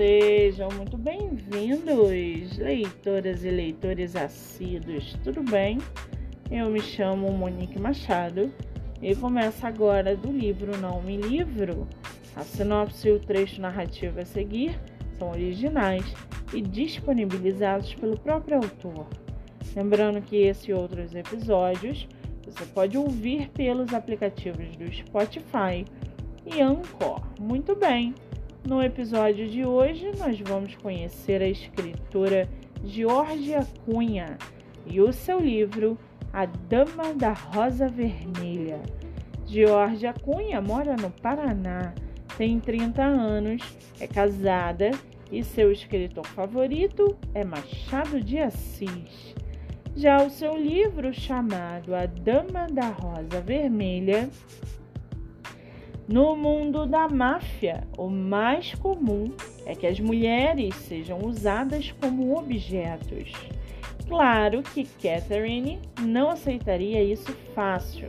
Sejam muito bem-vindos, leitoras e leitores assíduos, tudo bem? Eu me chamo Monique Machado e começo agora do livro Não Me Livro. A sinopse e o trecho narrativo a seguir são originais e disponibilizados pelo próprio autor. Lembrando que esse e outros episódios você pode ouvir pelos aplicativos do Spotify e Anchor. Muito bem! No episódio de hoje, nós vamos conhecer a escritora Georgia Cunha e o seu livro A Dama da Rosa Vermelha. Georgia Cunha mora no Paraná, tem 30 anos, é casada e seu escritor favorito é Machado de Assis. Já o seu livro, chamado A Dama da Rosa Vermelha, no mundo da máfia, o mais comum é que as mulheres sejam usadas como objetos. Claro que Catherine não aceitaria isso fácil,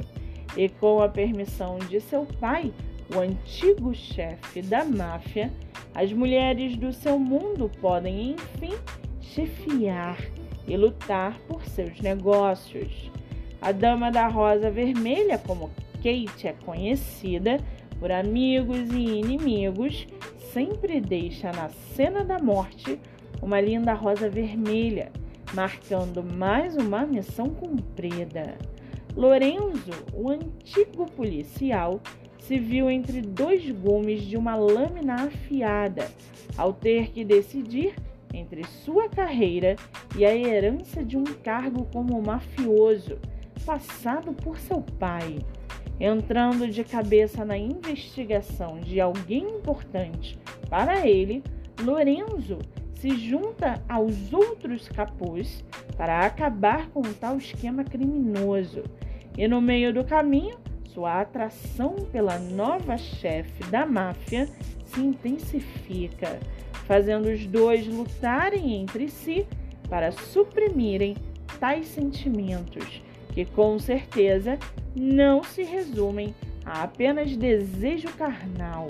e com a permissão de seu pai, o antigo chefe da máfia, as mulheres do seu mundo podem, enfim, chefiar e lutar por seus negócios. A Dama da Rosa Vermelha, como Kate é conhecida, por amigos e inimigos, sempre deixa na cena da morte uma linda rosa vermelha, marcando mais uma missão cumprida. Lorenzo, o antigo policial, se viu entre dois gumes de uma lâmina afiada, ao ter que decidir entre sua carreira e a herança de um cargo como mafioso, passado por seu pai entrando de cabeça na investigação de alguém importante para ele, Lorenzo se junta aos outros capuz para acabar com o tal esquema criminoso. E no meio do caminho, sua atração pela nova chefe da máfia se intensifica, fazendo os dois lutarem entre si para suprimirem tais sentimentos que com certeza não se resumem a apenas desejo carnal.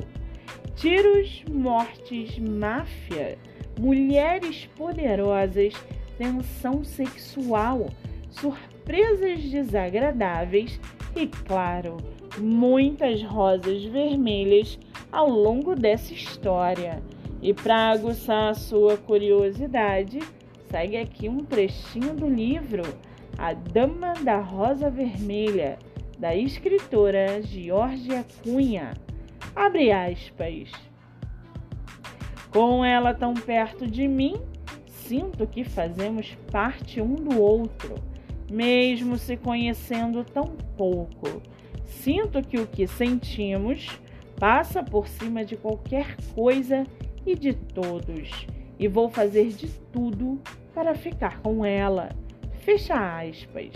Tiros, mortes, máfia, mulheres poderosas, tensão sexual, surpresas desagradáveis e, claro, muitas rosas vermelhas ao longo dessa história. E para aguçar a sua curiosidade, segue aqui um trechinho do livro a Dama da Rosa Vermelha, da escritora Georgia Cunha. Abre aspas. Com ela tão perto de mim, sinto que fazemos parte um do outro, mesmo se conhecendo tão pouco. Sinto que o que sentimos passa por cima de qualquer coisa e de todos, e vou fazer de tudo para ficar com ela Fecha aspas.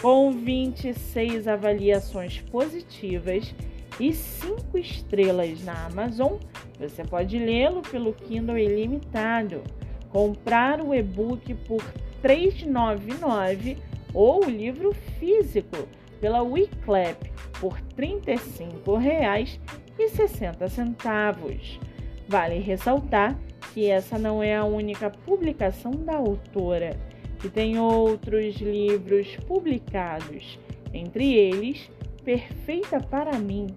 Com 26 avaliações positivas e 5 estrelas na Amazon, você pode lê-lo pelo Kindle Ilimitado, comprar o e-book por R$ 3,99 ou o livro físico pela Wiclap por R$ 35,60. Vale ressaltar que essa não é a única publicação da autora que tem outros livros publicados, entre eles Perfeita para mim,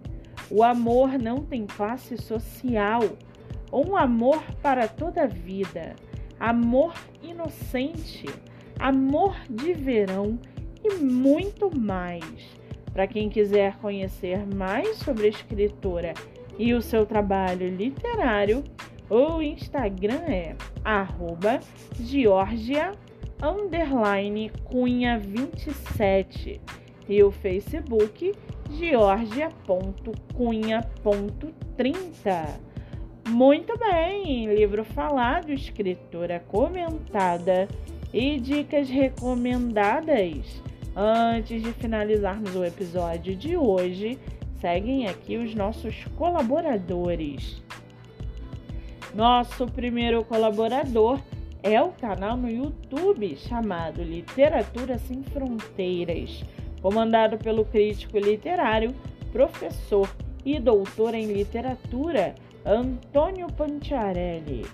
O amor não tem classe social, Um amor para toda a vida, Amor inocente, Amor de verão e muito mais. Para quem quiser conhecer mais sobre a escritora e o seu trabalho literário, o Instagram é arroba Georgia underline cunha 27 e o Facebook georgia.cunha.30. Muito bem, livro falado, escritora comentada e dicas recomendadas. Antes de finalizarmos o episódio de hoje, seguem aqui os nossos colaboradores. Nosso primeiro colaborador é o canal no YouTube chamado Literatura Sem Fronteiras, comandado pelo crítico literário, professor e doutor em literatura Antônio Panciarelli.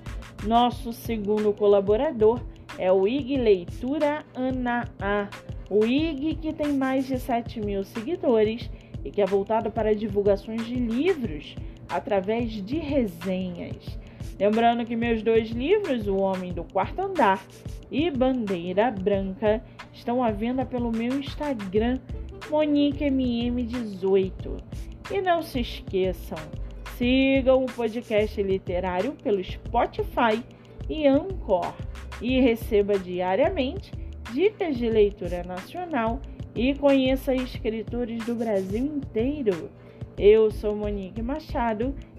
Nosso segundo colaborador é o IG Leitura Ana A. O IG que tem mais de 7 mil seguidores e que é voltado para divulgações de livros através de resenhas. Lembrando que meus dois livros, O Homem do Quarto Andar e Bandeira Branca, estão à venda pelo meu Instagram, MoniqueMM18. E não se esqueçam, sigam o podcast literário pelo Spotify e Anchor e receba diariamente dicas de leitura nacional e conheça escritores do Brasil inteiro. Eu sou Monique Machado